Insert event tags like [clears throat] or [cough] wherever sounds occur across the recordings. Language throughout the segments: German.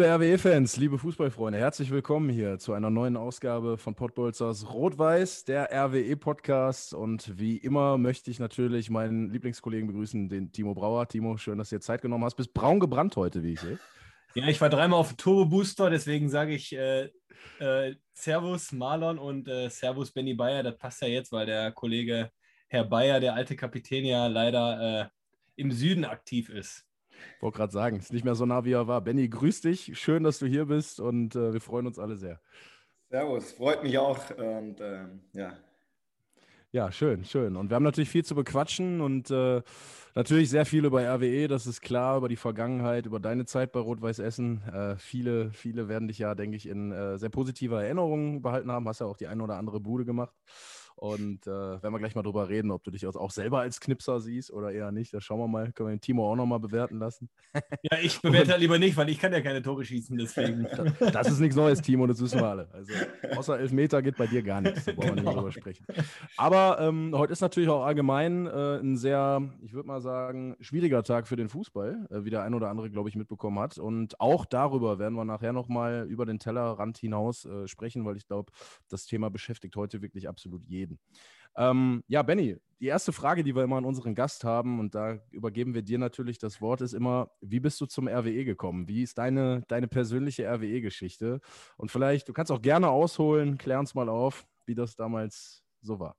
Liebe RWE-Fans, liebe Fußballfreunde, herzlich willkommen hier zu einer neuen Ausgabe von Pottbolzers Rot-Weiß, der RWE-Podcast. Und wie immer möchte ich natürlich meinen Lieblingskollegen begrüßen, den Timo Brauer. Timo, schön, dass du dir Zeit genommen hast. Bist braun gebrannt heute, wie ich sehe. Ja, ich war dreimal auf Turbo Booster, deswegen sage ich äh, äh, Servus Marlon und äh, Servus Benny Bayer. Das passt ja jetzt, weil der Kollege Herr Bayer, der alte Kapitän, ja leider äh, im Süden aktiv ist. Wollte gerade sagen, ist nicht mehr so nah, wie er war. Benny, grüß dich. Schön, dass du hier bist und äh, wir freuen uns alle sehr. Servus, freut mich auch. Und ähm, ja. Ja, schön, schön. Und wir haben natürlich viel zu bequatschen und äh, natürlich sehr viel über RWE, das ist klar, über die Vergangenheit, über deine Zeit bei Rot-Weiß Essen. Äh, viele, viele werden dich ja, denke ich, in äh, sehr positiver Erinnerung behalten haben. Hast ja auch die eine oder andere Bude gemacht. Und äh, werden wir gleich mal drüber reden, ob du dich auch selber als Knipser siehst oder eher nicht. Das schauen wir mal. Können wir den Timo auch nochmal bewerten lassen. Ja, ich [laughs] bewerte halt lieber nicht, weil ich kann ja keine Tore schießen, deswegen. Das ist nichts Neues, Timo, das wissen wir alle. Also außer Elfmeter geht bei dir gar nichts. Da brauchen wir genau. nicht drüber sprechen. Aber ähm, heute ist natürlich auch allgemein äh, ein sehr, ich würde mal sagen, schwieriger Tag für den Fußball, äh, wie der ein oder andere, glaube ich, mitbekommen hat. Und auch darüber werden wir nachher nochmal über den Tellerrand hinaus äh, sprechen, weil ich glaube, das Thema beschäftigt heute wirklich absolut jeden reden. Ähm, ja, Benny, die erste Frage, die wir immer an unseren Gast haben, und da übergeben wir dir natürlich das Wort, ist immer, wie bist du zum RWE gekommen? Wie ist deine, deine persönliche RWE-Geschichte? Und vielleicht, du kannst auch gerne ausholen, klär uns mal auf, wie das damals so war.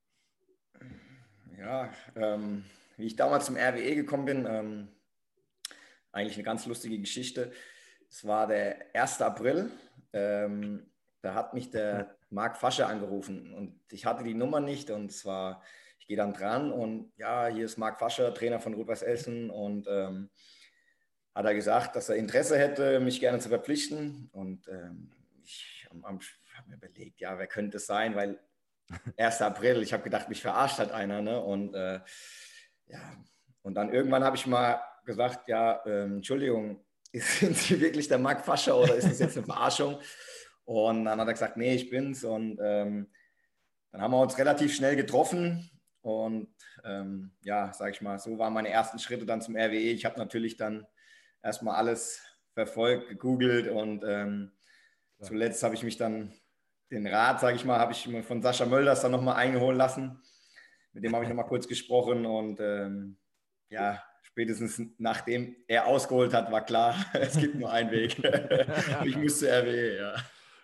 Ja, ähm, wie ich damals zum RWE gekommen bin, ähm, eigentlich eine ganz lustige Geschichte. Es war der 1. April. Ähm, da hat mich der Marc Fasche angerufen und ich hatte die Nummer nicht und zwar, ich gehe dann dran und ja, hier ist Marc Fascher, Trainer von Rot-Weiß Essen und ähm, hat er gesagt, dass er Interesse hätte, mich gerne zu verpflichten und ähm, ich habe mir überlegt, ja, wer könnte es sein, weil [laughs] 1. April, ich habe gedacht, mich verarscht hat einer ne? und äh, ja, und dann irgendwann habe ich mal gesagt, ja, ähm, Entschuldigung, [laughs] sind Sie wirklich der Marc Fascher oder ist das jetzt eine [laughs] Verarschung? Und dann hat er gesagt, nee, ich bin's. Und ähm, dann haben wir uns relativ schnell getroffen. Und ähm, ja, sag ich mal, so waren meine ersten Schritte dann zum RWE. Ich habe natürlich dann erstmal alles verfolgt, gegoogelt und ähm, ja. zuletzt habe ich mich dann den Rat, sage ich mal, habe ich von Sascha Mölders dann nochmal eingeholen lassen. Mit dem habe ich nochmal kurz gesprochen und ähm, ja, spätestens nachdem er ausgeholt hat, war klar, [laughs] es gibt nur einen Weg. [laughs] ich muss zur RWE, ja.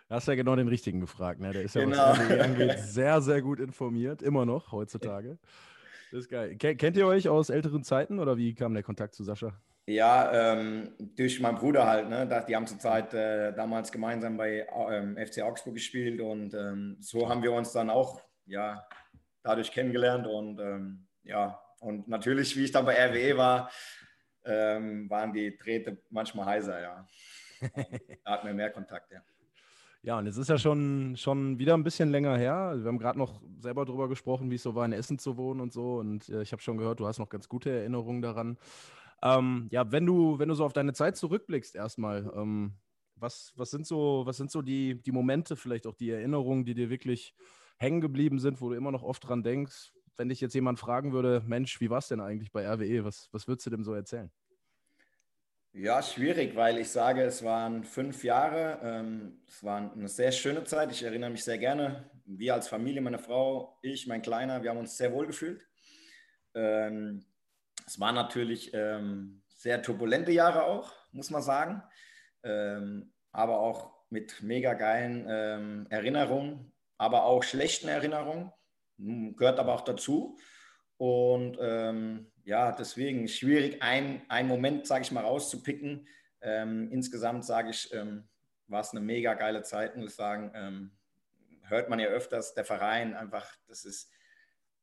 Du hast ja genau den richtigen gefragt. Ne? Der ist ja, genau. RWE angeht, [laughs] sehr, sehr gut informiert. Immer noch heutzutage. Das ist geil. Kennt ihr euch aus älteren Zeiten oder wie kam der Kontakt zu Sascha? Ja, ähm, durch meinen Bruder halt. Ne? Die haben zurzeit äh, damals gemeinsam bei ähm, FC Augsburg gespielt und ähm, so haben wir uns dann auch ja, dadurch kennengelernt und ähm, ja, und natürlich, wie ich dann bei RWE war, ähm, waren die Drähte manchmal heißer, ja. [laughs] da hatten wir mehr Kontakt, ja. Ja, und es ist ja schon, schon wieder ein bisschen länger her. Wir haben gerade noch selber darüber gesprochen, wie es so war, in Essen zu wohnen und so. Und äh, ich habe schon gehört, du hast noch ganz gute Erinnerungen daran. Ähm, ja, wenn du, wenn du so auf deine Zeit zurückblickst, erstmal, ähm, was, was sind so, was sind so die, die Momente, vielleicht auch die Erinnerungen, die dir wirklich hängen geblieben sind, wo du immer noch oft dran denkst? Wenn dich jetzt jemand fragen würde, Mensch, wie war es denn eigentlich bei RWE? Was, was würdest du dem so erzählen? Ja, schwierig, weil ich sage, es waren fünf Jahre. Ähm, es war eine sehr schöne Zeit. Ich erinnere mich sehr gerne. Wir als Familie, meine Frau, ich, mein Kleiner, wir haben uns sehr wohl gefühlt. Ähm, es waren natürlich ähm, sehr turbulente Jahre auch, muss man sagen. aber auch mit mega geilen Erinnerungen, aber auch schlechten Erinnerungen. Hm, gehört aber auch dazu. Und ähm, ja, deswegen schwierig, einen Moment, sage ich mal, rauszupicken. Ähm, insgesamt sage ich, ähm, war es eine mega geile Zeit, muss ich sagen. Ähm, hört man ja öfters, der Verein einfach, das ist,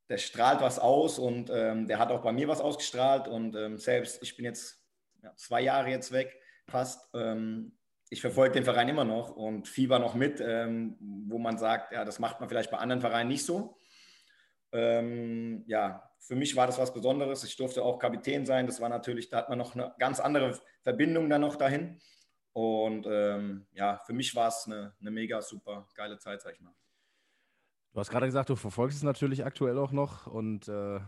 der strahlt was aus und ähm, der hat auch bei mir was ausgestrahlt. Und ähm, selbst, ich bin jetzt ja, zwei Jahre jetzt weg, fast. Ähm, ich verfolge den Verein immer noch und fieber noch mit, wo man sagt, ja, das macht man vielleicht bei anderen Vereinen nicht so. Ähm, ja, für mich war das was Besonderes. Ich durfte auch Kapitän sein. Das war natürlich, da hat man noch eine ganz andere Verbindung dann noch dahin. Und ähm, ja, für mich war es eine, eine mega super geile Zeit, sag ich mal. Du hast gerade gesagt, du verfolgst es natürlich aktuell auch noch und äh,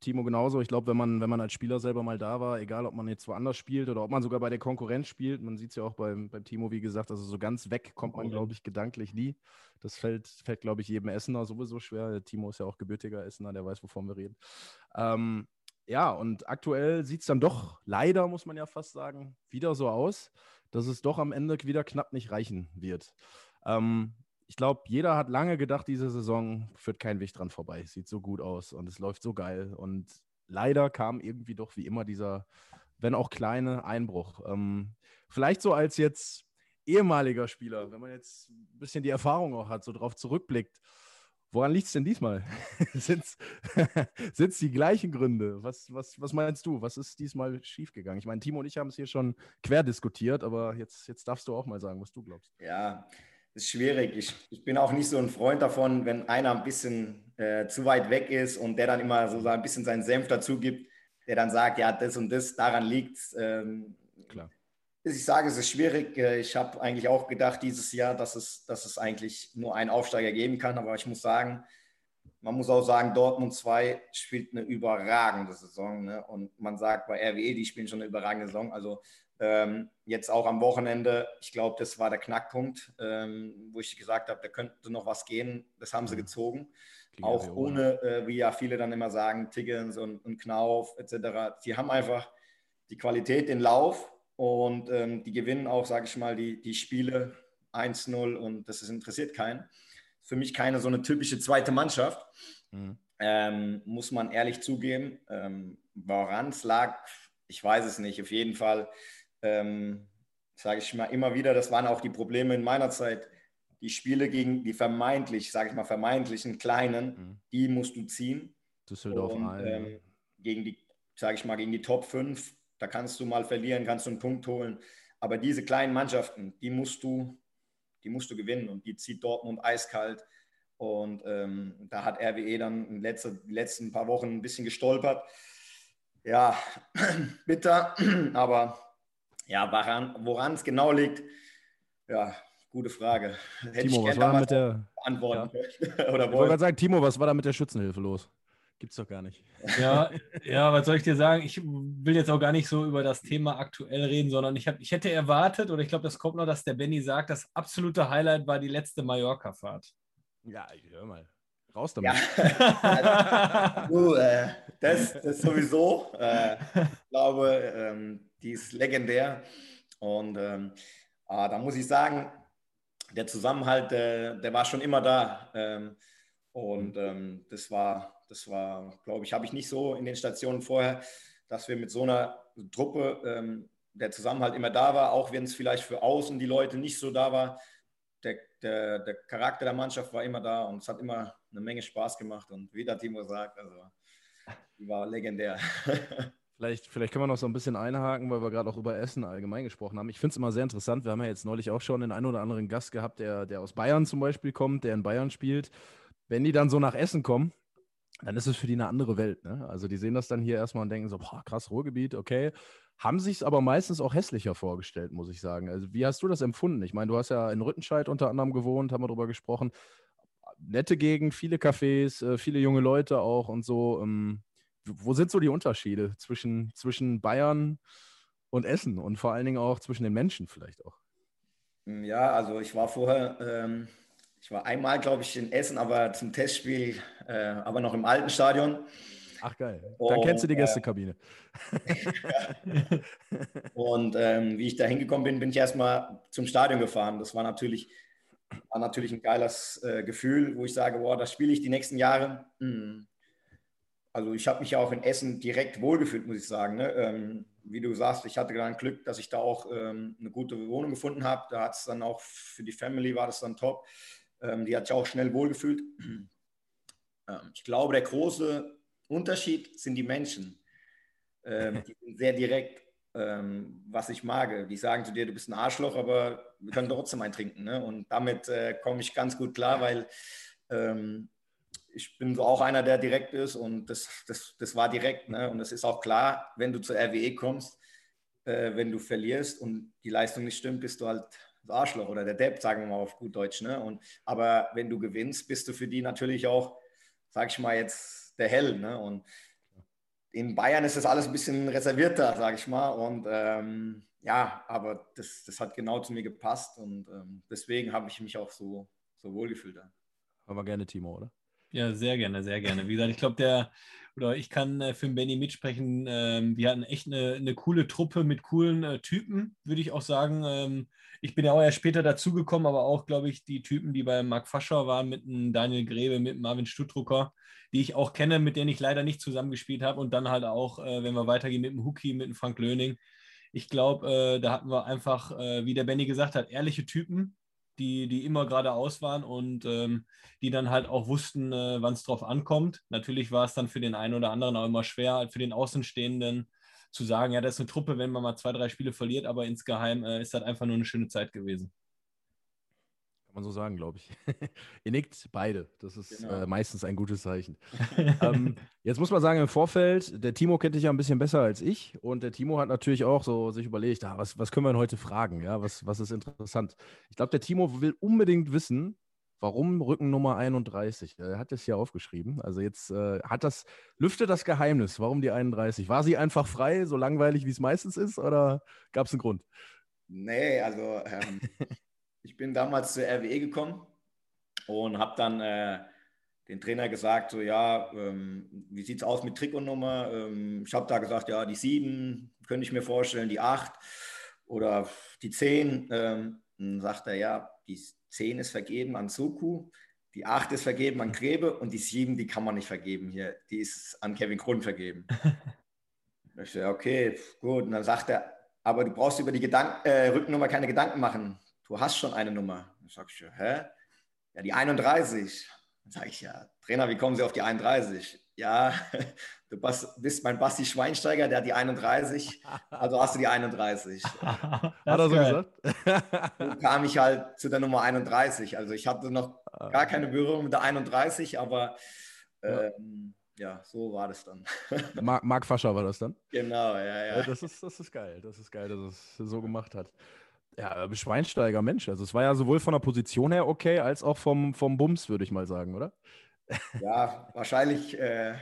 Timo genauso. Ich glaube, wenn man, wenn man als Spieler selber mal da war, egal ob man jetzt woanders spielt oder ob man sogar bei der Konkurrenz spielt, man sieht es ja auch beim, beim Timo, wie gesagt, also so ganz weg kommt man, glaube ich, gedanklich nie. Das fällt, fällt glaube ich, jedem Essener sowieso schwer. Der Timo ist ja auch gebürtiger Essener, der weiß, wovon wir reden. Ähm, ja, und aktuell sieht es dann doch leider, muss man ja fast sagen, wieder so aus, dass es doch am Ende wieder knapp nicht reichen wird. Ähm, ich glaube, jeder hat lange gedacht, diese Saison führt kein Weg dran vorbei. Sieht so gut aus und es läuft so geil. Und leider kam irgendwie doch wie immer dieser, wenn auch kleine, Einbruch. Ähm, vielleicht so als jetzt ehemaliger Spieler, wenn man jetzt ein bisschen die Erfahrung auch hat, so drauf zurückblickt. Woran liegt es denn diesmal? [laughs] Sind es [laughs] die gleichen Gründe? Was, was, was meinst du? Was ist diesmal schiefgegangen? Ich meine, Timo und ich haben es hier schon quer diskutiert, aber jetzt, jetzt darfst du auch mal sagen, was du glaubst. Ja, ist schwierig. Ich, ich bin auch nicht so ein Freund davon, wenn einer ein bisschen äh, zu weit weg ist und der dann immer so ein bisschen seinen Senf dazu gibt, der dann sagt, ja, das und das, daran liegt ähm, Klar. Ich sage, es ist schwierig. Äh, ich habe eigentlich auch gedacht dieses Jahr, dass es, dass es eigentlich nur einen Aufsteiger geben kann. Aber ich muss sagen, man muss auch sagen, Dortmund 2 spielt eine überragende Saison. Ne? Und man sagt bei RWE, die spielen schon eine überragende Saison. Also ähm, jetzt auch am Wochenende, ich glaube, das war der Knackpunkt, ähm, wo ich gesagt habe, da könnte noch was gehen. Das haben sie mhm. gezogen. Klingt auch ohne, äh, wie ja viele dann immer sagen, Tiggens und, und Knauf etc. Die haben einfach die Qualität, den Lauf und ähm, die gewinnen auch, sage ich mal, die, die Spiele 1-0 und das ist, interessiert keinen. Für mich keine so eine typische zweite Mannschaft, mhm. ähm, muss man ehrlich zugeben. Ähm, Woran es lag, ich weiß es nicht. Auf jeden Fall ähm, sage ich mal immer wieder, das waren auch die Probleme in meiner Zeit. Die Spiele gegen die vermeintlich, sage ich mal, vermeintlichen Kleinen, mhm. die musst du ziehen. Düsseldorf und, ähm, gegen die, sage ich mal, gegen die Top 5, da kannst du mal verlieren, kannst du einen Punkt holen. Aber diese kleinen Mannschaften, die musst du, die musst du gewinnen und die zieht Dortmund eiskalt. Und ähm, da hat RWE dann in letzter, die letzten paar Wochen ein bisschen gestolpert. Ja, [clears throat] bitter, [clears throat] aber ja, woran es genau liegt, ja, gute Frage. Hätte Timo, was war da mit der Antworten ja. [laughs] Oder ich wollte gerade sagen, Timo, was war da mit der Schützenhilfe los? Gibt's doch gar nicht. Ja, ja, was soll ich dir sagen? Ich will jetzt auch gar nicht so über das Thema aktuell reden, sondern ich, hab, ich hätte erwartet, oder ich glaube, das kommt noch, dass der Benny sagt, das absolute Highlight war die letzte Mallorca-Fahrt. Ja, ich hör mal. Raus damit. Ja. [laughs] du, äh, das, das sowieso. Äh, ich glaube, ähm, die ist legendär. Und ähm, ah, da muss ich sagen, der Zusammenhalt, der, der war schon immer da. Ähm, und ähm, das war, das war, glaube ich, habe ich nicht so in den Stationen vorher, dass wir mit so einer Truppe, ähm, der Zusammenhalt immer da war, auch wenn es vielleicht für außen die Leute nicht so da war. Der, der, der Charakter der Mannschaft war immer da und es hat immer eine Menge Spaß gemacht. Und wie der Timo sagt, also die war legendär. [laughs] Vielleicht, vielleicht können wir noch so ein bisschen einhaken, weil wir gerade auch über Essen allgemein gesprochen haben. Ich finde es immer sehr interessant. Wir haben ja jetzt neulich auch schon den einen oder anderen Gast gehabt, der, der aus Bayern zum Beispiel kommt, der in Bayern spielt. Wenn die dann so nach Essen kommen, dann ist es für die eine andere Welt. Ne? Also die sehen das dann hier erstmal und denken so, boah, krass, Ruhrgebiet, okay. Haben sich es aber meistens auch hässlicher vorgestellt, muss ich sagen. Also wie hast du das empfunden? Ich meine, du hast ja in Rüttenscheid unter anderem gewohnt, haben wir darüber gesprochen. Nette Gegend, viele Cafés, äh, viele junge Leute auch und so. Ähm, wo sind so die Unterschiede zwischen, zwischen Bayern und Essen und vor allen Dingen auch zwischen den Menschen vielleicht auch? Hm, ja, also ich war vorher, ähm, ich war einmal, glaube ich, in Essen, aber zum Testspiel, äh, aber noch im alten Stadion. Ach geil, dann und, kennst du die äh, Gästekabine. Äh, [laughs] und ähm, wie ich da hingekommen bin, bin ich erstmal zum Stadion gefahren. Das war natürlich, war natürlich ein geiles äh, Gefühl, wo ich sage, boah, das spiele ich die nächsten Jahre. Hm also ich habe mich ja auch in Essen direkt wohlgefühlt, muss ich sagen. Ne? Ähm, wie du sagst, ich hatte dann Glück, dass ich da auch ähm, eine gute Wohnung gefunden habe. Da hat es dann auch für die Family war das dann top. Ähm, die hat sich auch schnell wohlgefühlt. [clears throat] Ähm, ich glaube, der große Unterschied sind die Menschen. Ähm, die sind sehr direkt. Ähm, was ich mag. Die sagen zu dir, du bist ein Arschloch, aber wir können trotzdem eintrinken. Ne? Und damit äh, komme ich ganz gut klar, weil ähm, ich bin so auch einer, der direkt ist und das, das, das war direkt. Ne? Und es ist auch klar, wenn du zur RWE kommst, äh, wenn du verlierst und die Leistung nicht stimmt, bist du halt das Arschloch oder der Depp, sagen wir mal auf gut Deutsch. Ne? Und, aber wenn du gewinnst, bist du für die natürlich auch, sag ich mal jetzt, der Hell. Ne? Und in Bayern ist das alles ein bisschen reservierter, sag ich mal. Und ähm, ja, aber das, das hat genau zu mir gepasst und ähm, deswegen habe ich mich auch so, so wohl gefühlt. Aber gerne Timo, oder? Ja, sehr gerne, sehr gerne. Wie gesagt, ich glaube, der, oder ich kann äh, für den Benny mitsprechen, ähm, wir hatten echt eine, eine coole Truppe mit coolen äh, Typen, würde ich auch sagen. Ähm, ich bin ja auch erst später dazugekommen, aber auch, glaube ich, die Typen, die bei Marc Fascher waren, mit einem Daniel Grebe, mit Marvin Stuttrucker, die ich auch kenne, mit denen ich leider nicht zusammengespielt habe. Und dann halt auch, äh, wenn wir weitergehen, mit dem Hookie, mit dem Frank Löning. Ich glaube, äh, da hatten wir einfach, äh, wie der Benny gesagt hat, ehrliche Typen, die, die immer geradeaus waren und ähm, die dann halt auch wussten, äh, wann es drauf ankommt. Natürlich war es dann für den einen oder anderen auch immer schwer, für den Außenstehenden zu sagen, ja, das ist eine Truppe, wenn man mal zwei, drei Spiele verliert, aber insgeheim äh, ist das einfach nur eine schöne Zeit gewesen. Kann man so sagen, glaube ich. [laughs] Ihr nickt beide. Das ist genau. äh, meistens ein gutes Zeichen. [laughs] ähm, jetzt muss man sagen, im Vorfeld, der Timo kennt dich ja ein bisschen besser als ich. Und der Timo hat natürlich auch so sich überlegt, ah, was, was können wir denn heute fragen? Ja, was, was ist interessant? Ich glaube, der Timo will unbedingt wissen, warum Rücken Nummer 31? Er hat es hier aufgeschrieben. Also jetzt äh, hat das, lüftet das Geheimnis, warum die 31? War sie einfach frei, so langweilig, wie es meistens ist, oder gab es einen Grund? Nee, also ähm, [laughs] ich bin damals zur RWE gekommen und habe dann äh, den Trainer gesagt, so ja, ähm, wie sieht es aus mit Trikotnummer? Ähm, ich habe da gesagt, ja, die 7 könnte ich mir vorstellen, die 8 oder die 10. Ähm, dann sagt er, ja, die 10 ist vergeben an Soku, die 8 ist vergeben an Grebe und die 7, die kann man nicht vergeben hier. Die ist an Kevin Grund vergeben. [laughs] ich so, ja, okay, gut. Und dann sagt er, aber du brauchst über die Gedank äh, Rückennummer keine Gedanken machen du hast schon eine Nummer. Dann sag ich, hä? Ja, die 31. Dann sage ich, ja, Trainer, wie kommen Sie auf die 31? Ja, [laughs] du bist mein Basti Schweinsteiger, der hat die 31, also hast du die 31. [laughs] hat er so gesagt? Dann kam ich halt zu der Nummer 31. Also ich hatte noch gar keine Berührung mit der 31, aber ähm, ja, so war das dann. [laughs] Marc, Marc Fascher war das dann? Genau, ja, ja. Das ist, das ist geil, das ist geil, dass es so gemacht hat. Ja, äh, Schweinsteiger, Mensch. Also es war ja sowohl von der Position her okay, als auch vom, vom Bums, würde ich mal sagen, oder? Ja, wahrscheinlich äh,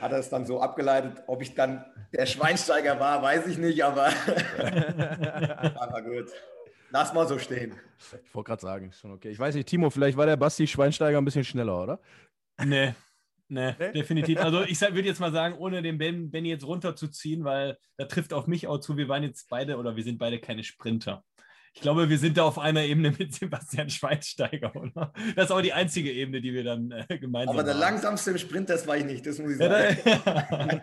hat er es dann so abgeleitet. Ob ich dann der Schweinsteiger war, weiß ich nicht, aber, [laughs] aber gut. Lass mal so stehen. Ich wollte gerade sagen, ist schon okay. Ich weiß nicht, Timo, vielleicht war der Basti Schweinsteiger ein bisschen schneller, oder? Nee, Nee, nee, definitiv. Also ich würde jetzt mal sagen, ohne den ben, Benny jetzt runterzuziehen, weil da trifft auf mich auch zu, wir waren jetzt beide oder wir sind beide keine Sprinter. Ich glaube, wir sind da auf einer Ebene mit Sebastian Schweinsteiger, oder? Das ist auch die einzige Ebene, die wir dann äh, gemeinsam haben. Aber der haben. langsamste im Sprint, das war ich nicht, das muss ich sagen.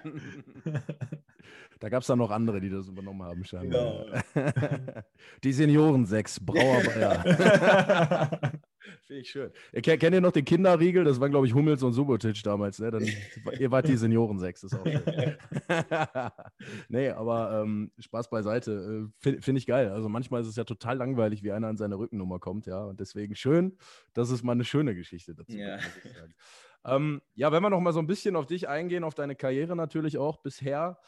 da [laughs] gab es dann noch andere, die das übernommen haben, scheinbar. Ja. [laughs] Die Senioren 6, Brauer [laughs] Finde ich schön. Kennt ihr noch den Kinderriegel? Das war, glaube ich, Hummels und Subotic damals. Ne? Dann, [laughs] ihr wart die Senioren sechs, ist auch schön. [laughs] nee, aber ähm, Spaß beiseite. Äh, Finde find ich geil. Also manchmal ist es ja total langweilig, wie einer an seine Rückennummer kommt, ja. Und deswegen schön, dass es mal eine schöne Geschichte dazu ja. gibt, ähm, ja, wenn wir noch mal so ein bisschen auf dich eingehen, auf deine Karriere natürlich auch bisher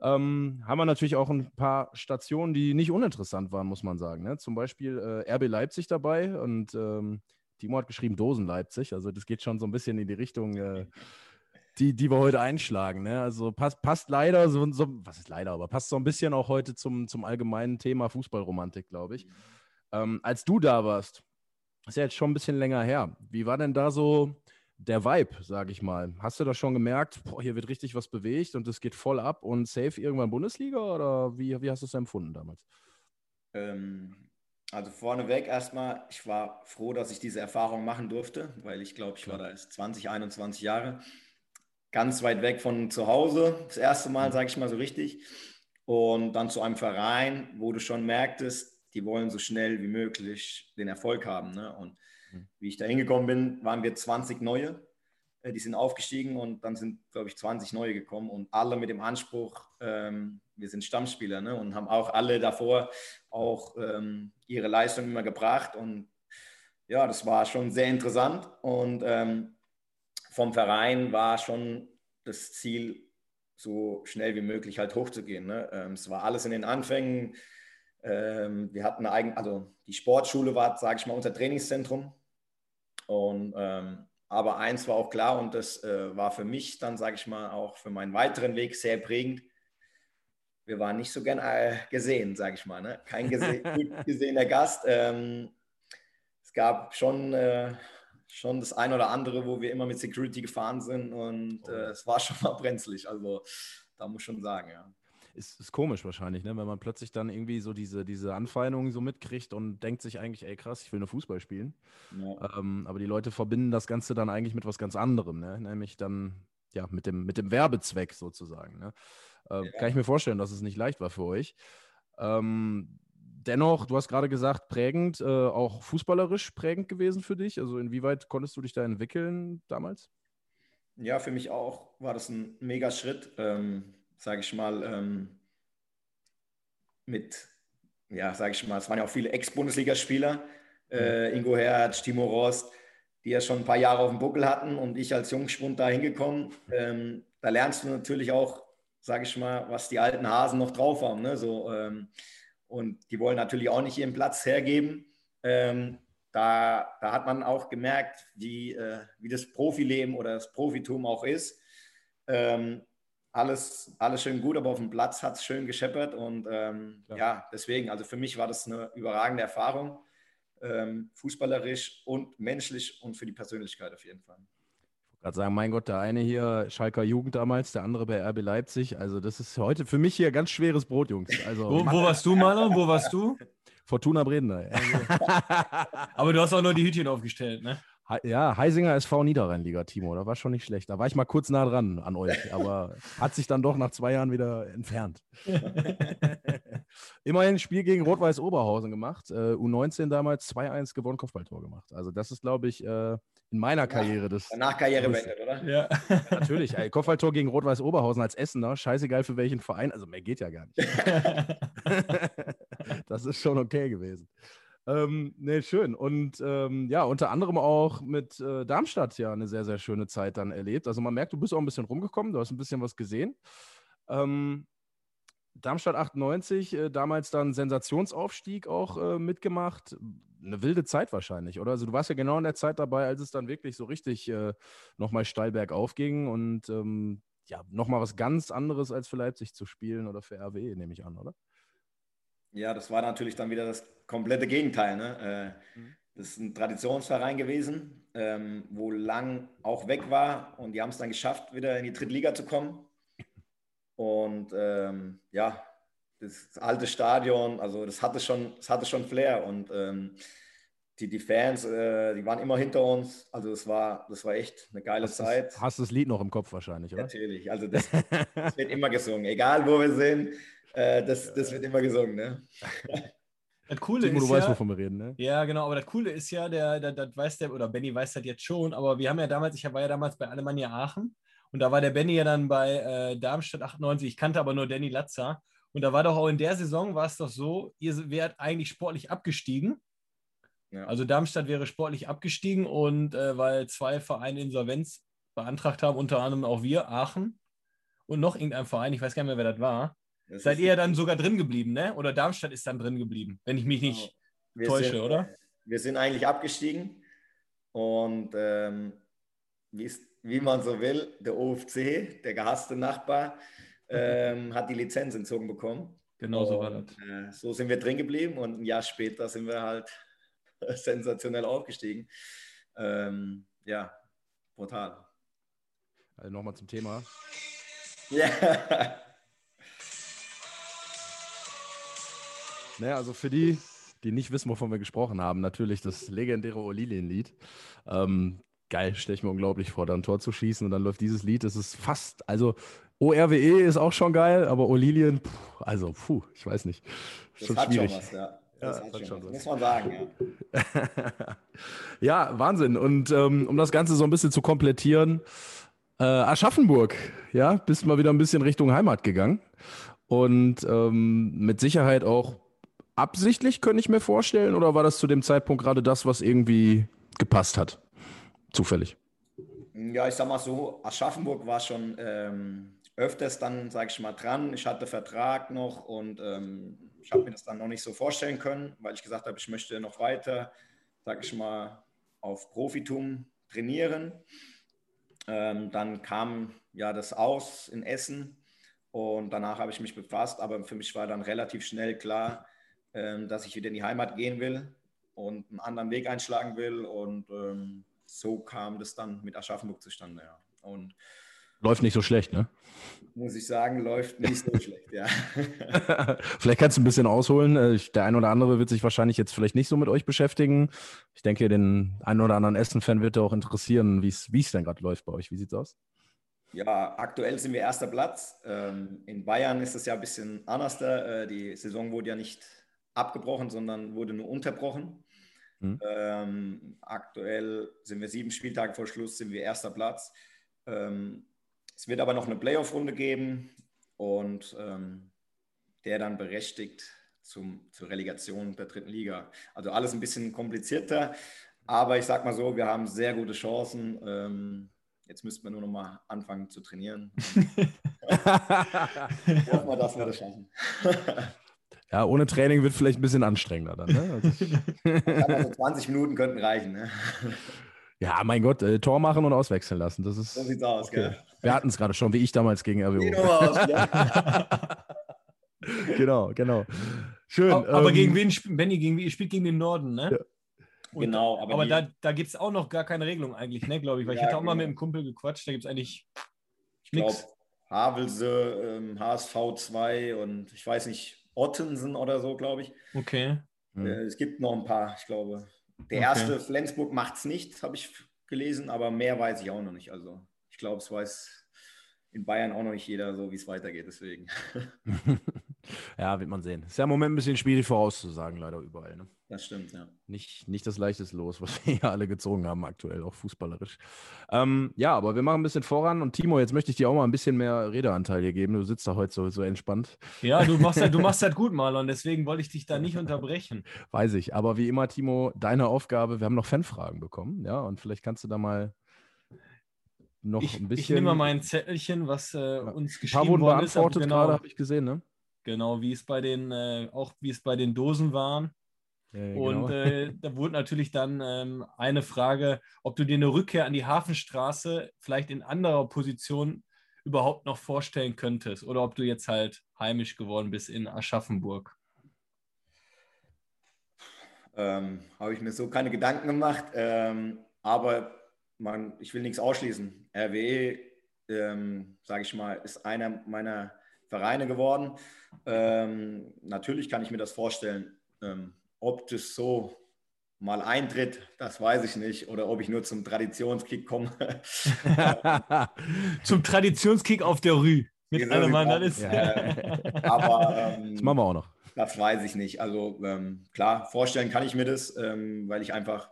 ähm, haben wir natürlich auch ein paar Stationen, die nicht uninteressant waren, muss man sagen. Ne? Zum Beispiel äh, RB Leipzig dabei und ähm, Timo hat geschrieben Dosen Leipzig. Also das geht schon so ein bisschen in die Richtung, äh, die, die wir heute einschlagen. Ne? Also passt, passt leider so, so, was ist leider, aber passt so ein bisschen auch heute zum, zum allgemeinen Thema Fußballromantik, glaube ich. Ähm, als du da warst, ist ja jetzt schon ein bisschen länger her. Wie war denn da so der Vibe, sage ich mal. Hast du da schon gemerkt, boah, hier wird richtig was bewegt und es geht voll ab und safe irgendwann Bundesliga oder wie, wie hast du es empfunden damals? Ähm, also vorneweg erstmal, ich war froh, dass ich diese Erfahrung machen durfte, weil ich glaube, ich war da erst 20, 21 Jahre. Ganz weit weg von zu Hause, das erste Mal, mhm. sage ich mal so richtig. Und dann zu einem Verein, wo du schon merktest, die wollen so schnell wie möglich den Erfolg haben. Ne? Und Mhm. Wie ich da hingekommen bin, waren wir 20 neue. Äh, die sind aufgestiegen und dann sind, glaube ich, 20 neue gekommen und alle mit dem Anspruch, ähm, wir sind Stammspieler ne? und haben auch alle davor auch ähm, ihre Leistung immer gebracht und ja, das war schon sehr interessant und ähm, vom Verein war schon das Ziel, so schnell wie möglich halt hochzugehen. Ne? Ähm, es war alles in den Anfängen. Ähm, wir hatten eine eigene, also die Sportschule war, sage ich mal, unser Trainingszentrum. Und ähm, aber eins war auch klar und das äh, war für mich dann, sage ich mal, auch für meinen weiteren Weg sehr prägend. Wir waren nicht so gern äh, gesehen, sage ich mal. Ne? Kein gese [laughs] gut gesehener Gast. Ähm, es gab schon, äh, schon das ein oder andere, wo wir immer mit Security gefahren sind und oh. äh, es war schon [laughs] mal brenzlig. Also da muss ich schon sagen, ja ist, ist komisch wahrscheinlich, ne? wenn man plötzlich dann irgendwie so diese, diese Anfeindungen so mitkriegt und denkt sich eigentlich, ey krass, ich will nur Fußball spielen. Ja. Ähm, aber die Leute verbinden das Ganze dann eigentlich mit was ganz anderem, ne? nämlich dann ja mit dem, mit dem Werbezweck sozusagen. Ne? Äh, ja. Kann ich mir vorstellen, dass es nicht leicht war für euch. Ähm, dennoch, du hast gerade gesagt, prägend, äh, auch fußballerisch prägend gewesen für dich. Also inwieweit konntest du dich da entwickeln damals? Ja, für mich auch war das ein mega Schritt. Ähm, sage ich mal, ähm, mit, ja, sage ich mal, es waren ja auch viele Ex-Bundesligaspieler, äh, Ingo Hertz, Timo Rost, die ja schon ein paar Jahre auf dem Buckel hatten und ich als Jungspund da hingekommen. Ähm, da lernst du natürlich auch, sage ich mal, was die alten Hasen noch drauf haben. Ne? So, ähm, und die wollen natürlich auch nicht ihren Platz hergeben. Ähm, da, da hat man auch gemerkt, wie, äh, wie das Profileben oder das Profitum auch ist. Ähm, alles, alles schön gut, aber auf dem Platz hat es schön gescheppert und ähm, ja. ja. deswegen, also für mich war das eine überragende Erfahrung, ähm, fußballerisch und menschlich und für die Persönlichkeit auf jeden Fall. Ich wollte gerade sagen, mein Gott, der eine hier Schalker Jugend damals, der andere bei RB Leipzig, also das ist heute für mich hier ganz schweres Brot, Jungs. Also, wo, wo warst du, Marlon? Wo warst du? Fortuna Bredner. Also. aber du hast auch nur die Hütchen aufgestellt, ne? Ja, Heisinger SV Niederrheinliga, Timo. Da war schon nicht schlecht. Da war ich mal kurz nah dran an euch, [laughs] aber hat sich dann doch nach zwei Jahren wieder entfernt. [laughs] Immerhin ein Spiel gegen Rot-Weiß Oberhausen gemacht. Äh, U19 damals 2-1 gewonnen, Kopfballtor gemacht. Also, das ist, glaube ich, äh, in meiner Karriere das. Danach Karriere beendet, oder? Ja. Natürlich. Ey, Kopfballtor gegen Rot-Weiß Oberhausen als Essener. Scheißegal für welchen Verein. Also, mehr geht ja gar nicht. [laughs] das ist schon okay gewesen. Ähm, ne, schön. Und ähm, ja, unter anderem auch mit äh, Darmstadt ja eine sehr, sehr schöne Zeit dann erlebt. Also man merkt, du bist auch ein bisschen rumgekommen, du hast ein bisschen was gesehen. Ähm, Darmstadt 98, äh, damals dann Sensationsaufstieg auch äh, mitgemacht. Eine wilde Zeit wahrscheinlich, oder? Also du warst ja genau in der Zeit dabei, als es dann wirklich so richtig äh, nochmal steil bergauf ging und ähm, ja, nochmal was ganz anderes als für Leipzig zu spielen oder für RWE, nehme ich an, oder? Ja, das war natürlich dann wieder das komplette Gegenteil. Ne? Äh, mhm. Das ist ein Traditionsverein gewesen, ähm, wo Lang auch weg war und die haben es dann geschafft, wieder in die Drittliga zu kommen. Und ähm, ja, das, das, alte Stadion, also das hatte schon, das hatte schon Flair und ähm, die, die Fans, äh, die waren immer hinter uns. Also es war, das war echt eine geile hast Zeit. Das, hast du das Lied noch im Kopf wahrscheinlich, oder? Natürlich, also [laughs] das, das wird immer gesungen, egal wo wir sind. Äh, das, das wird immer gesungen, ne? [laughs] Das Coole Timo, ist du ja, weißt, wovon wir reden, ne? Ja, genau, aber das Coole ist ja, der, der, das weiß der, oder Benny weiß das jetzt schon, aber wir haben ja damals, ich war ja damals bei Alemannia Aachen und da war der Benny ja dann bei äh, Darmstadt 98, ich kannte aber nur Danny Latzer und da war doch auch in der Saison, war es doch so, ihr wärt eigentlich sportlich abgestiegen. Ja. Also Darmstadt wäre sportlich abgestiegen und äh, weil zwei Vereine Insolvenz beantragt haben, unter anderem auch wir, Aachen und noch irgendein Verein, ich weiß gar nicht mehr, wer das war, das Seid ihr dann sogar drin geblieben, ne? Oder Darmstadt ist dann drin geblieben, wenn ich mich nicht wir täusche, sind, oder? Wir sind eigentlich abgestiegen und ähm, wie man so will, der OFC, der gehasste Nachbar, [laughs] ähm, hat die Lizenz entzogen bekommen. Genau so war das. Äh, so sind wir drin geblieben und ein Jahr später sind wir halt [laughs] sensationell aufgestiegen. Ähm, ja, brutal. Also nochmal zum Thema. Ja. [laughs] Naja, also für die, die nicht wissen, wovon wir gesprochen haben, natürlich das legendäre Olilien-Lied. Ähm, geil, stelle ich mir unglaublich vor, da ein Tor zu schießen und dann läuft dieses Lied. Das ist fast, also ORWE ist auch schon geil, aber Olilien, puh, also puh, ich weiß nicht. Das schon hat schwierig. schon was, ja. Das, ja, das schon. Muss man sagen, ja. [laughs] Ja, Wahnsinn. Und ähm, um das Ganze so ein bisschen zu komplettieren, äh, Aschaffenburg, ja, bist mal wieder ein bisschen Richtung Heimat gegangen. Und ähm, mit Sicherheit auch absichtlich, könnte ich mir vorstellen, oder war das zu dem Zeitpunkt gerade das, was irgendwie gepasst hat? Zufällig. Ja, ich sag mal so, Aschaffenburg war schon ähm, öfters dann, sage ich mal, dran. Ich hatte Vertrag noch und ähm, ich habe mir das dann noch nicht so vorstellen können, weil ich gesagt habe, ich möchte noch weiter, sage ich mal, auf Profitum trainieren. Ähm, dann kam ja das aus in Essen und danach habe ich mich befasst, aber für mich war dann relativ schnell klar, dass ich wieder in die Heimat gehen will und einen anderen Weg einschlagen will und ähm, so kam das dann mit Aschaffenburg zustande. Ja. Und Läuft nicht so schlecht, ne? Muss ich sagen, läuft nicht so schlecht, ja. [laughs] vielleicht kannst du ein bisschen ausholen. Äh, der ein oder andere wird sich wahrscheinlich jetzt vielleicht nicht so mit euch beschäftigen. Ich denke, den einen oder anderen Essen-Fan wird auch interessieren, wie es denn gerade läuft bei euch. Wie sieht's aus? Ja, aktuell sind wir erster Platz. Ähm, in Bayern ist es ja ein bisschen anders. Äh, die Saison wurde ja nicht abgebrochen, sondern wurde nur unterbrochen. Mhm. Ähm, aktuell sind wir sieben Spieltage vor Schluss, sind wir erster Platz. Ähm, es wird aber noch eine Playoff-Runde geben und ähm, der dann berechtigt zum, zur Relegation der dritten Liga. Also alles ein bisschen komplizierter, aber ich sag mal so, wir haben sehr gute Chancen. Ähm, jetzt müssten wir nur noch mal anfangen zu trainieren. [laughs] Hoffen wir, dass wir das schaffen. [laughs] Ja, ohne Training wird vielleicht ein bisschen anstrengender dann. Ne? Also, 20 Minuten könnten reichen. Ne? Ja, mein Gott, äh, Tor machen und auswechseln lassen. Das ist, so sieht's aus, okay. gell? Wir hatten es gerade schon, wie ich damals gegen RWO. Aus, ja. [laughs] genau, genau. Schön. Aber, aber ähm, gegen wen, Benny, gegen wen, spielt gegen den Norden, ne? Ja. Und, genau. Aber, aber die, da, da gibt es auch noch gar keine Regelung eigentlich, ne, glaube ich. Weil ja, ich hatte auch genau. mal mit einem Kumpel gequatscht, da gibt es eigentlich ich glaube, Havelse, ähm, HSV 2 und ich weiß nicht, Ottensen oder so, glaube ich. Okay. Äh, es gibt noch ein paar, ich glaube. Der erste okay. Flensburg macht es nicht, habe ich gelesen, aber mehr weiß ich auch noch nicht. Also ich glaube, es weiß in Bayern auch noch nicht jeder so, wie es weitergeht, deswegen. [laughs] [laughs] ja, wird man sehen. Ist ja im Moment ein bisschen schwierig vorauszusagen, leider überall. Ne? Das stimmt, ja. Nicht, nicht das leichteste Los, was wir hier alle gezogen haben, aktuell, auch fußballerisch. Ähm, ja, aber wir machen ein bisschen voran und Timo, jetzt möchte ich dir auch mal ein bisschen mehr Redeanteil hier geben. Du sitzt da heute so, so entspannt. Ja, du machst halt, du machst halt gut, Marlon, deswegen wollte ich dich da nicht unterbrechen. Weiß ich, aber wie immer, Timo, deine Aufgabe, wir haben noch Fanfragen bekommen, ja, und vielleicht kannst du da mal noch ich, ein bisschen. Ich nehme mal mein Zettelchen, was äh, uns geschrieben worden beantwortet ist. Genau, gerade, habe ich gesehen, ne? Genau, wie es bei den, äh, auch wie es bei den Dosen waren. Ja, genau. Und äh, [laughs] da wurde natürlich dann ähm, eine Frage, ob du dir eine Rückkehr an die Hafenstraße vielleicht in anderer Position überhaupt noch vorstellen könntest oder ob du jetzt halt heimisch geworden bist in Aschaffenburg. Ähm, Habe ich mir so keine Gedanken gemacht, ähm, aber man, ich will nichts ausschließen. RWE, ähm, sage ich mal, ist einer meiner Vereine geworden. Ähm, natürlich kann ich mir das vorstellen. Ähm, ob das so mal eintritt, das weiß ich nicht. Oder ob ich nur zum Traditionskick komme. [laughs] zum Traditionskick auf der Rue. Mit genau, allem Mann, das Ja. [laughs] aber ähm, das machen wir auch noch. Das weiß ich nicht. Also ähm, klar, vorstellen kann ich mir das, ähm, weil ich einfach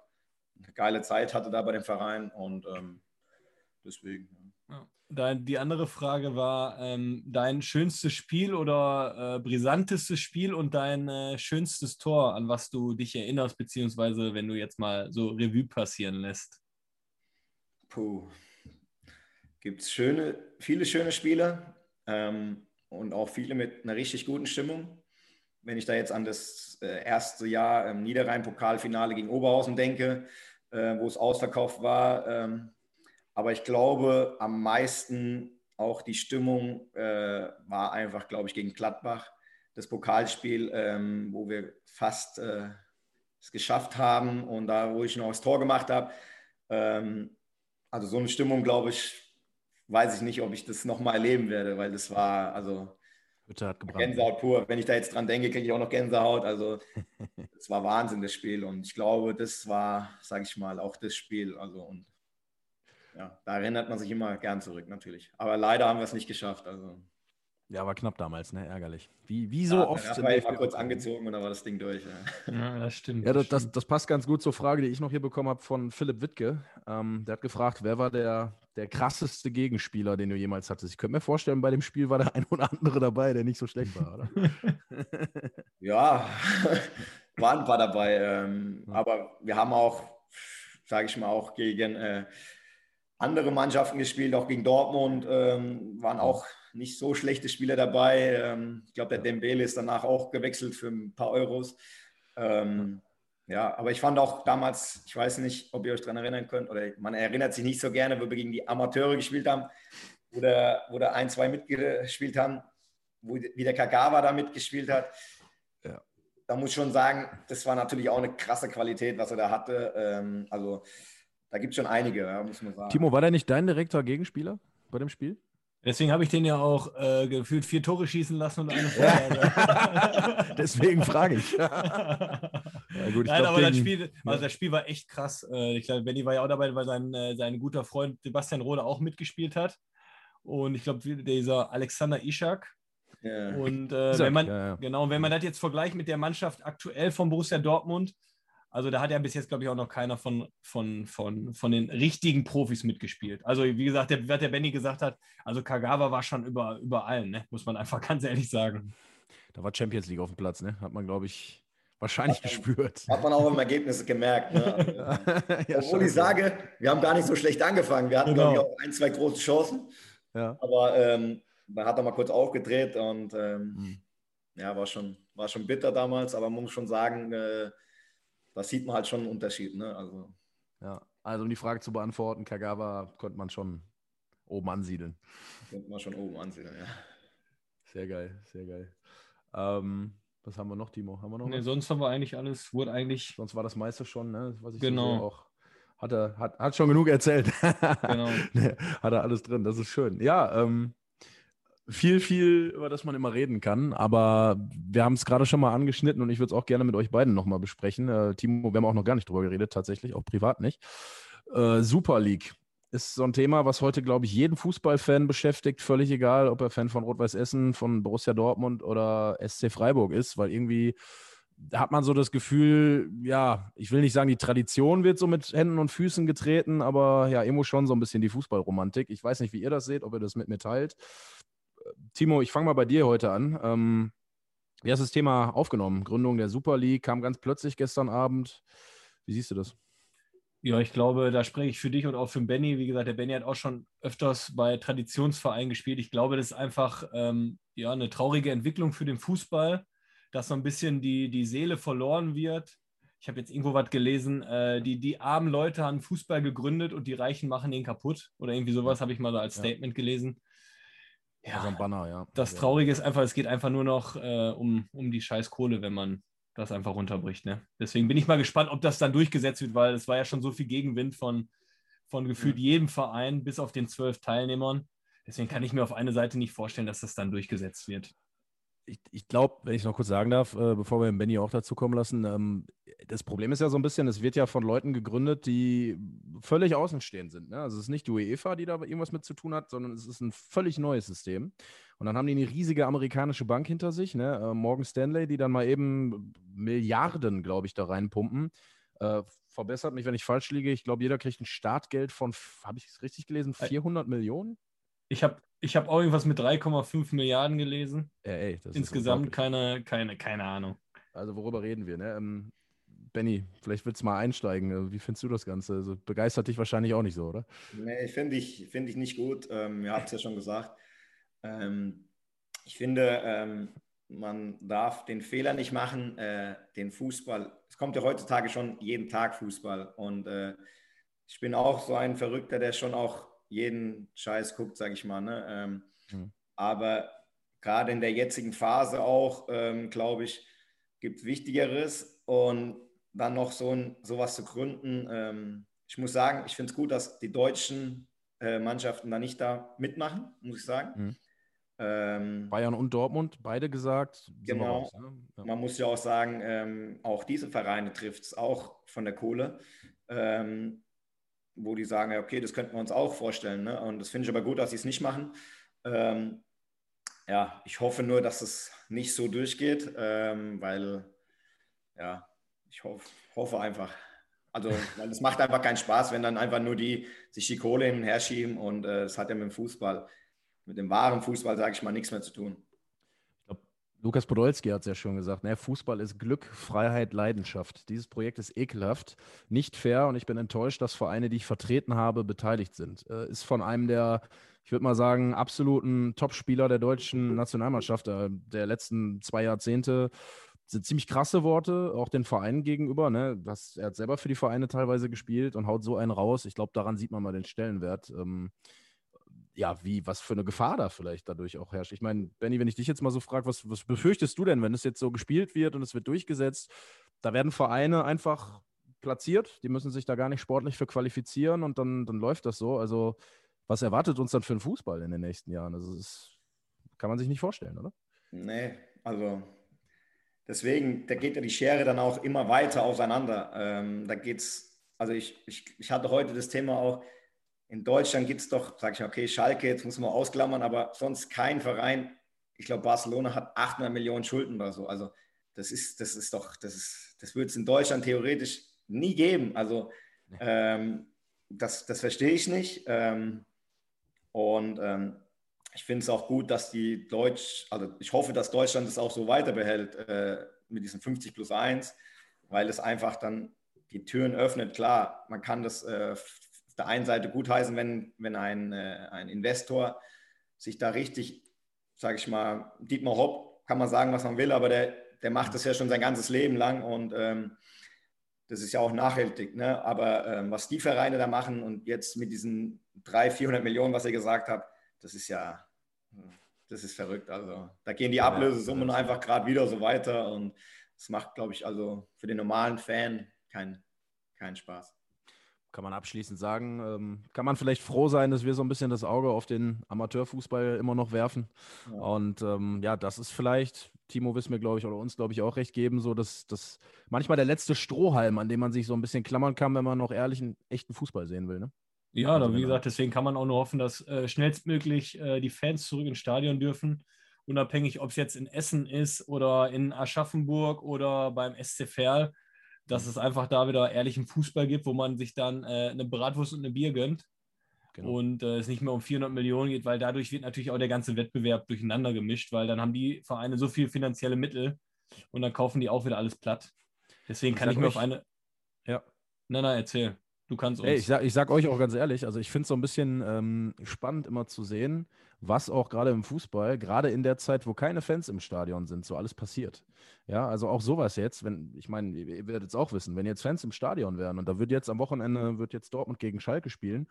eine geile Zeit hatte da bei dem Verein und ähm, deswegen. Ja. Die andere Frage war ähm, dein schönstes Spiel oder äh, brisantestes Spiel und dein äh, schönstes Tor, an was du dich erinnerst, beziehungsweise wenn du jetzt mal so Revue passieren lässt. Puh. Gibt es schöne, viele schöne Spiele ähm, und auch viele mit einer richtig guten Stimmung. Wenn ich da jetzt an das äh, erste Jahr im Niederrhein-Pokalfinale gegen Oberhausen denke, äh, wo es ausverkauft war, ähm, aber ich glaube, am meisten auch die Stimmung äh, war einfach, glaube ich, gegen Gladbach. Das Pokalspiel, ähm, wo wir fast äh, es geschafft haben und da, wo ich noch das Tor gemacht habe. Ähm, also so eine Stimmung, glaube ich, weiß ich nicht, ob ich das nochmal erleben werde, weil das war, also Gänsehaut pur. Wenn ich da jetzt dran denke, kriege ich auch noch Gänsehaut. Also [laughs] es war Wahnsinn, das Spiel. Und ich glaube, das war, sage ich mal, auch das Spiel. Also und ja, da erinnert man sich immer gern zurück, natürlich. Aber leider haben wir es nicht geschafft. Also. Ja, war knapp damals, ne? Ärgerlich. Wie, wie so Ja, oft. war ich mal kurz DFB-Pokal. angezogen und dann war das Ding durch. Ja. Ja, das stimmt. Ja, das, das, das passt ganz gut zur Frage, die ich noch hier bekommen habe von Philipp Wittke. Ähm, der hat gefragt, wer war der, der krasseste Gegenspieler, den du jemals hattest? Ich könnte mir vorstellen, bei dem Spiel war der [laughs] ein oder andere dabei, der nicht so schlecht war, oder? [laughs] Ja, [laughs] waren ein paar dabei. Ähm, Ja. Aber wir haben auch, sage ich mal, auch gegen äh, andere Mannschaften gespielt, auch gegen Dortmund. Ähm, waren auch nicht so schlechte Spieler dabei. Ähm, ich glaube, der Dembele ist danach auch gewechselt für ein paar Euros. Ähm, ja, aber ich fand auch damals, ich weiß nicht, ob ihr euch daran erinnern könnt, oder man erinnert sich nicht so gerne, wo wir gegen die Amateure gespielt haben, wo da, wo da ein, zwei mitgespielt haben, wo, wie der Kagawa da mitgespielt hat. Ja. Da muss ich schon sagen, das war natürlich auch eine krasse Qualität, was er da hatte. Ähm, also da gibt es schon einige, ja, muss man sagen. Timo, war der nicht dein direkter Gegenspieler bei dem Spiel? Deswegen habe ich den ja auch äh, gefühlt vier Tore schießen lassen und eine Vorlage. [laughs] Deswegen frage ich. [laughs] ja, gut, ich Nein, glaub, aber das Spiel, also das Spiel war echt krass. Äh, Ich glaube, Benny war ja auch dabei, weil sein, äh, sein guter Freund Sebastian Rode auch mitgespielt hat. Und ich glaube, dieser Alexander Ishak. Ja. Und äh, Isaac, wenn man, ja, ja. genau, wenn man das jetzt vergleicht mit der Mannschaft aktuell von Borussia Dortmund, also da hat ja bis jetzt, glaube ich, auch noch keiner von, von, von, von den richtigen Profis mitgespielt. Also wie gesagt, der, was der Benny gesagt hat, also Kagawa war schon über, über allen, ne? muss man einfach [laughs] ganz ehrlich sagen. Da war Champions League auf dem Platz, ne? Hat man, glaube ich, wahrscheinlich [laughs] gespürt. Hat man auch im Ergebnis gemerkt. Ne? [laughs] Ja, Obwohl ich sage, wir haben gar nicht so schlecht angefangen. Wir hatten, Genau. glaube ich, auch ein, zwei große Chancen. Ja. Aber ähm, man hat er mal kurz aufgedreht und ähm, Hm. ja, war schon, war schon bitter damals, aber man muss schon sagen, äh, da sieht man halt schon einen Unterschied. Ne? Also, ja. Also, um die Frage zu beantworten, Kagawa konnte man schon oben ansiedeln. könnte man schon oben ansehen. Ja. Sehr geil, sehr geil. Ähm, was haben wir noch, Timo? Haben wir noch Nee, was? sonst haben wir eigentlich alles, wurde eigentlich, Sonst war das meiste schon, ne? Was ich Genau. so auch. Hat er hat, hat schon genug erzählt. genau. [laughs] Hat er alles drin, das ist schön. Ja, ähm, viel, viel, über das man immer reden kann, aber wir haben es gerade schon mal angeschnitten und ich würde es auch gerne mit euch beiden nochmal besprechen. Äh, Timo, wir haben auch noch gar nicht drüber geredet, tatsächlich, auch privat nicht. Äh, Super League ist so ein Thema, was heute, glaube ich, jeden Fußballfan beschäftigt, völlig egal, ob er Fan von Rot-Weiß Essen, von Borussia Dortmund oder SC Freiburg ist, weil irgendwie hat man so das Gefühl, ja, ich will nicht sagen, die Tradition wird so mit Händen und Füßen getreten, aber ja, irgendwo schon so ein bisschen die Fußballromantik. Ich weiß nicht, wie ihr das seht, ob ihr das mit mir teilt. Timo, ich fange mal bei dir heute an. Ähm, wie hast du das Thema aufgenommen? Gründung der Super League kam ganz plötzlich gestern Abend. Wie siehst du das? Ja, ich glaube, da spreche ich für dich und auch für Benny. Wie gesagt, der Benny hat auch schon öfters bei Traditionsvereinen gespielt. Ich glaube, das ist einfach ähm, ja, eine traurige Entwicklung für den Fußball, dass so ein bisschen die, die Seele verloren wird. Ich habe jetzt irgendwo was gelesen, äh, die, die armen Leute haben Fußball gegründet und die Reichen machen ihn kaputt. Oder irgendwie sowas habe ich mal so als Ja. Statement gelesen. Ja. So ein Banner, ja. Das Ja. Traurige ist einfach, es geht einfach nur noch äh, um, um die scheiß Kohle, wenn man das einfach runterbricht. Ne? Deswegen bin ich mal gespannt, ob das dann durchgesetzt wird, weil es war ja schon so viel Gegenwind von, von gefühlt jedem Verein, bis auf den zwölf Teilnehmern. Deswegen kann ich mir auf eine Seite nicht vorstellen, dass das dann durchgesetzt wird. Ich, ich glaube, wenn ich noch kurz sagen darf, äh, bevor wir Benny auch dazu kommen lassen, ähm, das Problem ist ja so ein bisschen, es wird ja von Leuten gegründet, die völlig außenstehend sind. Ne? Also es ist nicht die UEFA, die da irgendwas mit zu tun hat, sondern es ist ein völlig neues System. Und dann haben die eine riesige amerikanische Bank hinter sich, ne? äh, Morgan Stanley, die dann mal eben Milliarden, glaube ich, da reinpumpen. Äh, verbessert mich, wenn ich falsch liege. Ich glaube, jeder kriegt ein Startgeld von, habe ich es richtig gelesen, 400 Millionen? Ich habe ich hab auch irgendwas mit 3,5 Milliarden gelesen. Ja, ey, das ist Insgesamt keine, keine, keine Ahnung. Also worüber reden wir? Ne? Ähm, Benny, vielleicht willst du mal einsteigen. Äh, Wie findest du das Ganze? Also, begeistert dich wahrscheinlich auch nicht so, oder? Nee, finde ich, find ich nicht gut. Ähm, ihr habt es ja schon gesagt. Ähm, ich finde, ähm, man darf den Fehler nicht machen, äh, den Fußball. Es kommt ja heutzutage schon jeden Tag Fußball. Und äh, ich bin auch so ein Verrückter, der schon auch jeden Scheiß guckt, sage ich mal. Ne? Ähm, Mhm. Aber gerade in der jetzigen Phase auch, ähm, glaube ich, gibt es Wichtigeres. Und dann noch so ein, sowas zu gründen. Ähm, ich muss sagen, ich finde es gut, dass die deutschen äh, Mannschaften da nicht da mitmachen, muss ich sagen. Mhm. Ähm, Bayern und Dortmund, beide gesagt. Genau. raus, ne? ja. man muss ja auch sagen, ähm, auch diese Vereine trifft es auch von der Kohle, ähm, wo die sagen, ja, okay, das könnten wir uns auch vorstellen. Ne? Und das finde ich aber gut, dass sie es nicht machen. Ähm, ja, ich hoffe nur, dass es nicht so durchgeht, ähm, weil ja, ich hoff, hoffe einfach. Also, weil es macht einfach keinen Spaß, wenn dann einfach nur die sich die Kohle hin und her schieben und es äh, hat ja mit dem Fußball, mit dem wahren Fußball, sage ich mal, nichts mehr zu tun. Lukas Podolski hat es ja schon gesagt, ne? Fußball ist Glück, Freiheit, Leidenschaft. Dieses Projekt ist ekelhaft, nicht fair und ich bin enttäuscht, dass Vereine, die ich vertreten habe, beteiligt sind. Äh, ist von einem der, ich würde mal sagen, absoluten Topspieler der deutschen Nationalmannschaft äh, der letzten zwei Jahrzehnte. Sind ziemlich krasse Worte, auch den Vereinen gegenüber. Ne? Das, er hat selber für die Vereine teilweise gespielt und haut so einen raus. Ich glaube, daran sieht man mal den Stellenwert. Ähm, ja, wie, was für eine Gefahr da vielleicht dadurch auch herrscht. Ich meine, Benny, wenn ich dich jetzt mal so frage, was, was befürchtest du denn, wenn es jetzt so gespielt wird und es wird durchgesetzt? Da werden Vereine einfach platziert, die müssen sich da gar nicht sportlich für qualifizieren und dann, dann läuft das so. Also, was erwartet uns dann für einen Fußball in den nächsten Jahren? Also, das kann man sich nicht vorstellen, oder? Nee, also deswegen, da geht ja die Schere dann auch immer weiter auseinander. Ähm, da geht's, also ich, ich, ich hatte heute das Thema auch, in Deutschland gibt es doch, sage ich, okay, Schalke, jetzt muss man ausklammern, aber sonst kein Verein. Ich glaube, Barcelona hat 800 Millionen Schulden oder so. Also das ist, das ist doch, das ist, das würde es in Deutschland theoretisch nie geben. Also ähm, das, das verstehe ich nicht. Ähm, und ähm, ich finde es auch gut, dass die Deutsch, also ich hoffe, dass Deutschland es auch so weiter behält äh, mit diesen 50 plus 1, weil es einfach dann die Türen öffnet. Klar, man kann das äh, der einen Seite gutheißen, wenn, wenn ein, äh, ein Investor sich da richtig, sage ich mal, Dietmar Hopp, kann man sagen, was man will, aber der, der macht das ja schon sein ganzes Leben lang und ähm, das ist ja auch nachhaltig. Ne? Aber ähm, was die Vereine da machen und jetzt mit diesen 300, 400 Millionen, was ihr gesagt habt, das ist ja, das ist verrückt. Also da gehen die Ablösesummen einfach gerade wieder so weiter und das macht, glaube ich, also für den normalen Fan keinen kein Spaß kann man abschließend sagen. Ähm, kann man vielleicht froh sein, dass wir so ein bisschen das Auge auf den Amateurfußball immer noch werfen. Ja. Und ähm, ja, das ist vielleicht, Timo wissen wir, glaube ich, oder uns, glaube ich, auch recht geben, so dass das manchmal der letzte Strohhalm, an dem man sich so ein bisschen klammern kann, wenn man noch ehrlichen, echten Fußball sehen will. Ne? Ja, also, wie genau. gesagt, deswegen kann man auch nur hoffen, dass äh, schnellstmöglich äh, die Fans zurück ins Stadion dürfen. Unabhängig, ob es jetzt in Essen ist oder in Aschaffenburg oder beim SC Verl dass es einfach da wieder ehrlichen Fußball gibt, wo man sich dann äh, eine Bratwurst und ein Bier gönnt. Genau. Und äh, es nicht mehr um 400 Millionen geht, weil dadurch wird natürlich auch der ganze Wettbewerb durcheinander gemischt, weil dann haben die Vereine so viel finanzielle Mittel und dann kaufen die auch wieder alles platt. Deswegen ich kann ich mir auf eine. Ja. Nein, nein, erzähl. Du kannst uns. Hey, ich, sag, ich sag euch auch ganz ehrlich, also ich finde es so ein bisschen ähm, spannend immer zu sehen, was auch gerade im Fußball, gerade in der Zeit, wo keine Fans im Stadion sind, so alles passiert. Ja, also auch sowas jetzt, wenn, ich meine, ihr werdet es auch wissen, wenn jetzt Fans im Stadion wären und da wird jetzt am Wochenende, wird jetzt Dortmund gegen Schalke spielen,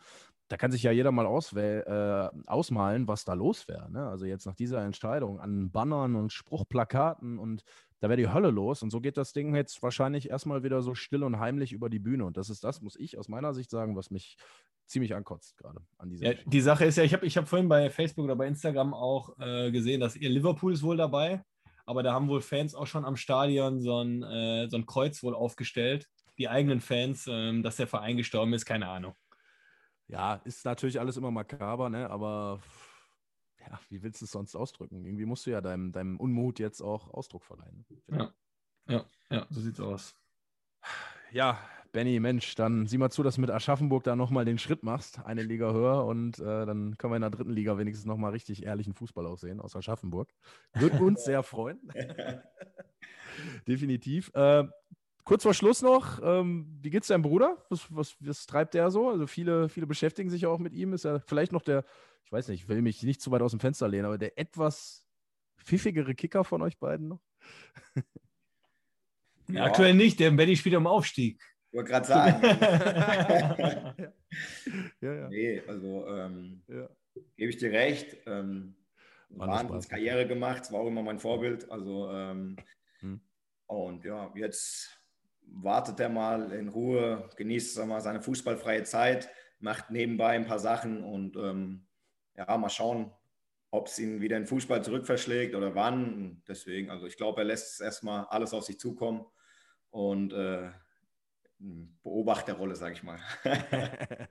da kann sich ja jeder mal äh, ausmalen, was da los wäre. Ne? Also jetzt nach dieser Entscheidung an Bannern und Spruchplakaten und da wäre die Hölle los. Und so geht das Ding jetzt wahrscheinlich erstmal wieder so still und heimlich über die Bühne. Und das ist das, muss ich aus meiner Sicht sagen, was mich ziemlich ankotzt gerade an dieser ja, Die Sache ist ja, ich habe ich hab vorhin bei Facebook oder bei Instagram auch äh, gesehen, dass ihr Liverpool ist wohl dabei, aber da haben wohl Fans auch schon am Stadion so ein, äh, so ein Kreuz wohl aufgestellt. Die eigenen Fans, äh, dass der Verein gestorben ist, keine Ahnung. Ja, ist natürlich alles immer makaber, ne? aber ja, wie willst du es sonst ausdrücken? Irgendwie musst du ja deinem, deinem Unmut jetzt auch Ausdruck verleihen. Ja. ja, ja, so sieht's aus. Ja, Benny, Mensch, dann sieh mal zu, dass du mit Aschaffenburg da nochmal den Schritt machst, eine Liga höher und äh, dann können wir in der dritten Liga wenigstens nochmal richtig ehrlichen Fußball aussehen aus Aschaffenburg. Würde [laughs] uns sehr freuen. [laughs] Definitiv. Äh, kurz vor Schluss noch, ähm, wie geht's deinem Bruder? Was, was, was treibt der so? Also viele, viele beschäftigen sich auch mit ihm. Ist er vielleicht noch der ich weiß nicht, ich will mich nicht zu weit aus dem Fenster lehnen, aber der etwas pfiffigere Kicker von euch beiden noch? Ja. Aktuell nicht, der Benny spielt am Aufstieg. Ich wollte gerade [laughs] sagen. [laughs] ja, ja. Nee, also ähm, ja. gebe ich dir recht. Ähm, Wahnsinns Karriere gemacht, es war auch immer mein Vorbild. Also ähm, hm. und ja, jetzt wartet er mal in Ruhe, genießt mal, seine fußballfreie Zeit, macht nebenbei ein paar Sachen und ähm, ja, mal schauen, ob es ihn wieder in Fußball zurückverschlägt oder wann. Deswegen, also ich glaube, er lässt erstmal alles auf sich zukommen und äh, Beobachterrolle, sage ich mal. [laughs]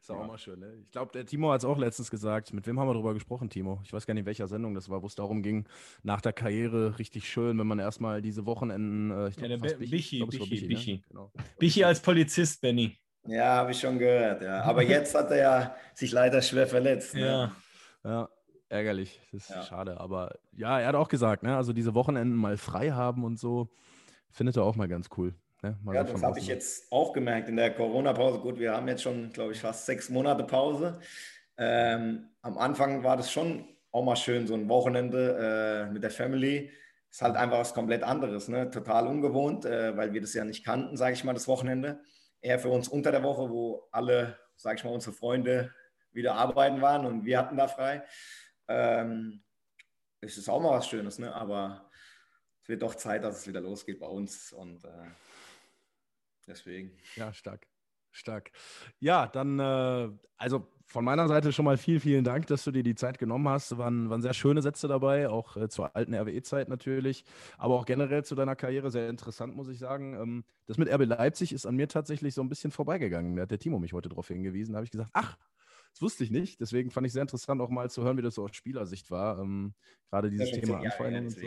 Ist auch ja. mal schön, ne? Ich glaube, der Timo hat es auch letztens gesagt. Mit wem haben wir darüber gesprochen, Timo? Ich weiß gar nicht, in welcher Sendung das war, wo es darum ging, nach der Karriere richtig schön, wenn man erstmal diese Wochenenden. Äh, ich glaub, ja, der Bichi, Bichi, glaub, Bichi, Bichi, Bichi. Ne? Genau. Bichi als Polizist, Benny. Ja, habe ich schon gehört, ja. Aber jetzt hat er ja sich leider schwer verletzt. Ne? Ja. Ja, ärgerlich. Das ist ja. schade. Aber ja, er hat auch gesagt, ne? Also diese Wochenenden mal frei haben und so, findet er auch mal ganz cool. Ne? ja, das habe ich jetzt auch gemerkt in der Corona-Pause. Gut, wir haben jetzt schon, glaube ich, fast sechs Monate Pause. Ähm, am Anfang war das schon auch mal schön, so ein Wochenende äh, mit der Family. Ist halt einfach was komplett anderes, ne? total ungewohnt, äh, weil wir das ja nicht kannten, sage ich mal, das Wochenende. Eher für uns unter der Woche, wo alle, sage ich mal, unsere Freunde wieder arbeiten waren und wir hatten da frei. Ähm, es ist auch mal was Schönes, ne? aber es wird doch Zeit, dass es wieder losgeht bei uns und äh, deswegen. Ja, stark. Stark. Ja, dann, äh, also von meiner Seite schon mal vielen, vielen Dank, dass du dir die Zeit genommen hast. Waren, waren sehr schöne Sätze dabei, auch äh, zur alten RWE-Zeit natürlich, aber auch generell zu deiner Karriere sehr interessant, muss ich sagen. Ähm, das mit RB Leipzig ist an mir tatsächlich so ein bisschen vorbeigegangen. Da hat der Timo mich heute darauf hingewiesen. Da habe ich gesagt, ach, das wusste ich nicht. Deswegen fand ich sehr interessant, auch mal zu hören, wie das so aus Spielersicht war. Ähm, gerade dieses ja, Thema und so.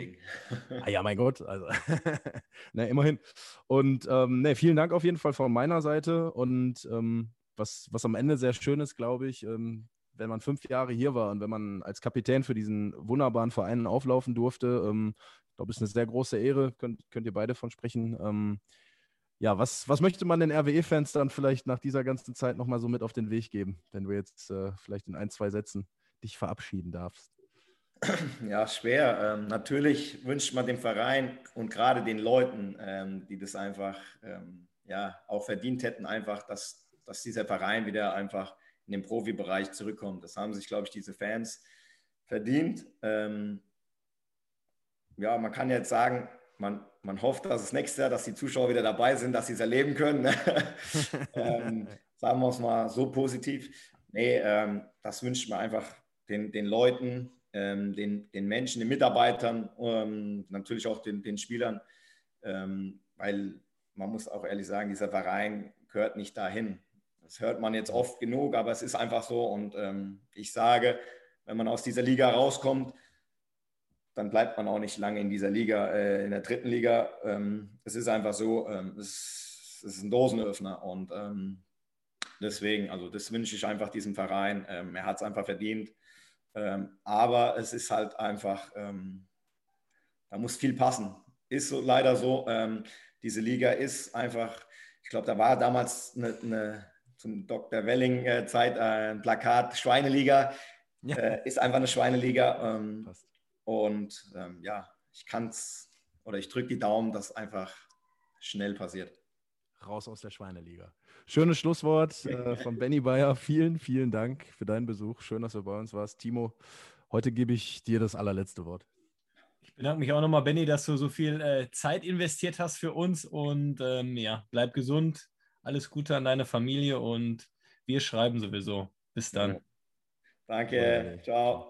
ah ja, mein Gott. Also, [laughs] ne, immerhin. Und ähm, ne, vielen Dank auf jeden Fall von meiner Seite. Und ähm, was, was am Ende sehr schön ist, glaube ich, ähm, wenn man fünf Jahre hier war und wenn man als Kapitän für diesen wunderbaren Verein auflaufen durfte, ähm, ich glaube, ist eine sehr große Ehre, könnt, könnt ihr beide von sprechen. Ja, was, was möchte man den RWE-Fans dann vielleicht nach dieser ganzen Zeit nochmal so mit auf den Weg geben, wenn du jetzt äh, vielleicht in ein, zwei Sätzen dich verabschieden darfst? Ja, schwer. Ähm, natürlich wünscht man dem Verein und gerade den Leuten, ähm, die das einfach ähm, ja, auch verdient hätten, einfach, dass, dass dieser Verein wieder einfach in den Profibereich zurückkommt. Das haben sich, glaube ich, diese Fans verdient. Ähm, ja, man kann jetzt sagen, man, man hofft, dass es nächstes Jahr, dass die Zuschauer wieder dabei sind, dass sie es erleben können. Ne? [laughs] ähm, sagen wir es mal so positiv. Nee, ähm, das wünscht man einfach den, den Leuten, ähm, den, den Menschen, den Mitarbeitern, ähm, natürlich auch den, den Spielern, ähm, weil man muss auch ehrlich sagen, dieser Verein gehört nicht dahin. Das hört man jetzt oft genug, aber es ist einfach so. Und ähm, ich sage, wenn man aus dieser Liga rauskommt, dann bleibt man auch nicht lange in dieser Liga, äh, in der dritten Liga. Ähm, es ist einfach so, ähm, es, es, ist ein Dosenöffner und ähm, deswegen, also das wünsche ich einfach diesem Verein. Ähm, er hat es einfach verdient. Ähm, aber es ist halt einfach, ähm, da muss viel passen. Ist so, leider so. diese Liga ist einfach, ich glaube, da war damals eine, eine zum Dr. Welling-Zeit äh, ein Plakat, Schweineliga. Ja. Äh, ist einfach eine Schweineliga. Passt und ähm, ja, ich kann es oder ich drücke die Daumen, dass einfach schnell passiert. Raus aus der Schweineliga. Schönes Schlusswort äh, von Benny Bayer. Vielen, vielen Dank für deinen Besuch. Schön, dass du bei uns warst. Timo, heute gebe ich dir das allerletzte Wort. Ich bedanke mich auch nochmal, Benny, dass du so viel äh, Zeit investiert hast für uns. Und ähm, ja, bleib gesund. Alles Gute an deine Familie und wir schreiben sowieso. Bis dann. Danke. Ciao.